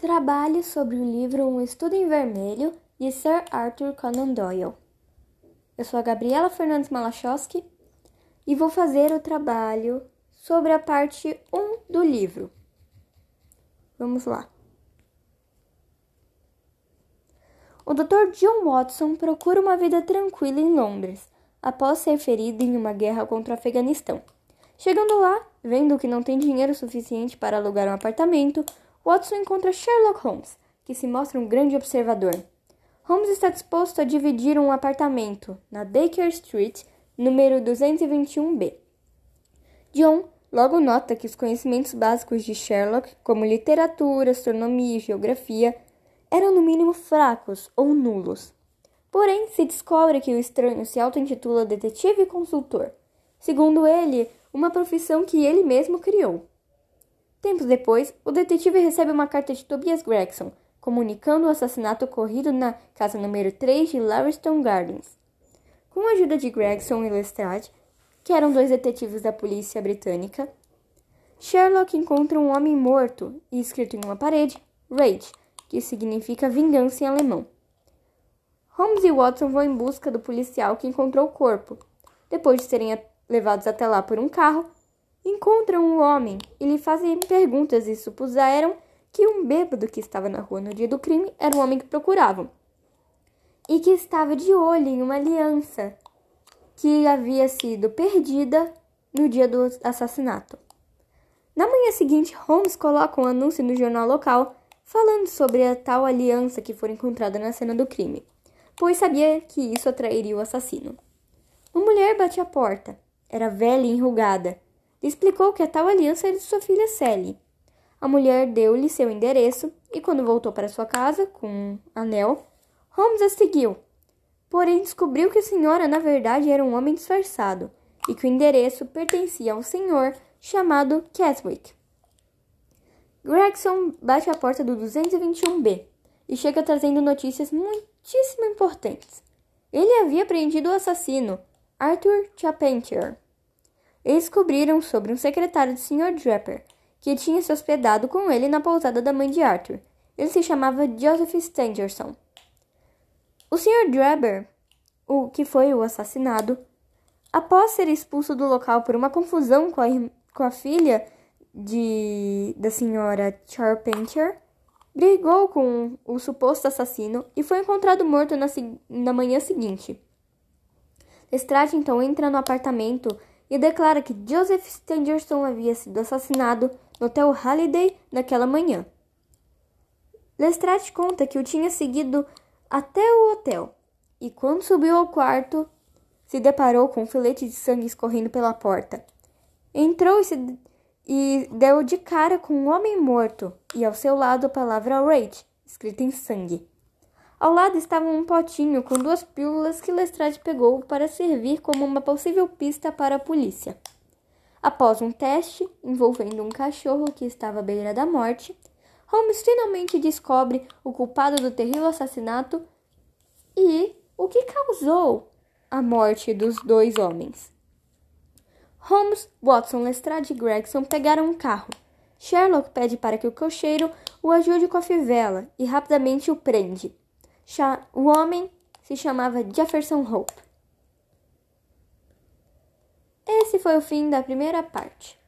Trabalhe sobre o livro Um Estudo em Vermelho, de Sir Arthur Conan Doyle. Eu sou a Gabriela Fernandes Malachowski e vou fazer o trabalho sobre a parte 1 do livro. Vamos lá. O Dr. John Watson procura uma vida tranquila em Londres, após ser ferido em uma guerra contra o Afeganistão. Chegando lá, vendo que não tem dinheiro suficiente para alugar um apartamento, Watson encontra Sherlock Holmes, que se mostra um grande observador. Holmes está disposto a dividir um apartamento na Baker Street, número 221B. John logo nota que os conhecimentos básicos de Sherlock, como literatura, astronomia e geografia, eram no mínimo fracos ou nulos. Porém, se descobre que o estranho se auto-intitula detetive e consultor, segundo ele, uma profissão que ele mesmo criou. Tempos depois, o detetive recebe uma carta de Tobias Gregson, comunicando o assassinato ocorrido na casa número 3 de Lariston Gardens. Com a ajuda de Gregson e Lestrade, que eram dois detetives da polícia britânica, Sherlock encontra um homem morto e escrito em uma parede, Rage, que significa vingança em alemão. Holmes e Watson vão em busca do policial que encontrou o corpo. Depois de serem levados até lá por um carro, encontram um homem e lhe fazem perguntas e supuseram que um bêbado que estava na rua no dia do crime era o homem que procuravam e que estava de olho em uma aliança que havia sido perdida no dia do assassinato. Na manhã seguinte, Holmes coloca um anúncio no jornal local falando sobre a tal aliança que foi encontrada na cena do crime, pois sabia que isso atrairia o assassino. Uma mulher bate à porta. Era velha e enrugada lhe explicou que a tal aliança era de sua filha Sally. A mulher deu-lhe seu endereço e, quando voltou para sua casa com um anel, Holmes a seguiu. Porém, descobriu que a senhora, na verdade, era um homem disfarçado e que o endereço pertencia a um senhor chamado Keswick. Gregson bate à porta do 221B e chega trazendo notícias muitíssimo importantes. Ele havia prendido o assassino, Arthur Charpentier e descobriram sobre um secretário do Sr. Draper, que tinha se hospedado com ele na pousada da mãe de Arthur. Ele se chamava Joseph Stangerson. O Sr. Draper, o que foi o assassinado, após ser expulso do local por uma confusão com a, com a filha de, da senhora Charpentier, brigou com o suposto assassino e foi encontrado morto na, na manhã seguinte. Lestrade então entra no apartamento e declara que Joseph Stangerson havia sido assassinado no Hotel Halliday naquela manhã. Lestrade conta que o tinha seguido até o hotel e, quando subiu ao quarto, se deparou com um filete de sangue escorrendo pela porta. Entrou e, se, e deu de cara com um homem morto e ao seu lado a palavra Rage, escrita em sangue. Ao lado estava um potinho com duas pílulas que Lestrade pegou para servir como uma possível pista para a polícia. Após um teste envolvendo um cachorro que estava à beira da morte, Holmes finalmente descobre o culpado do terrível assassinato e o que causou a morte dos dois homens. Holmes, Watson, Lestrade e Gregson pegaram um carro. Sherlock pede para que o cocheiro o ajude com a fivela e rapidamente o prende. O homem se chamava Jefferson Hope. Esse foi o fim da primeira parte.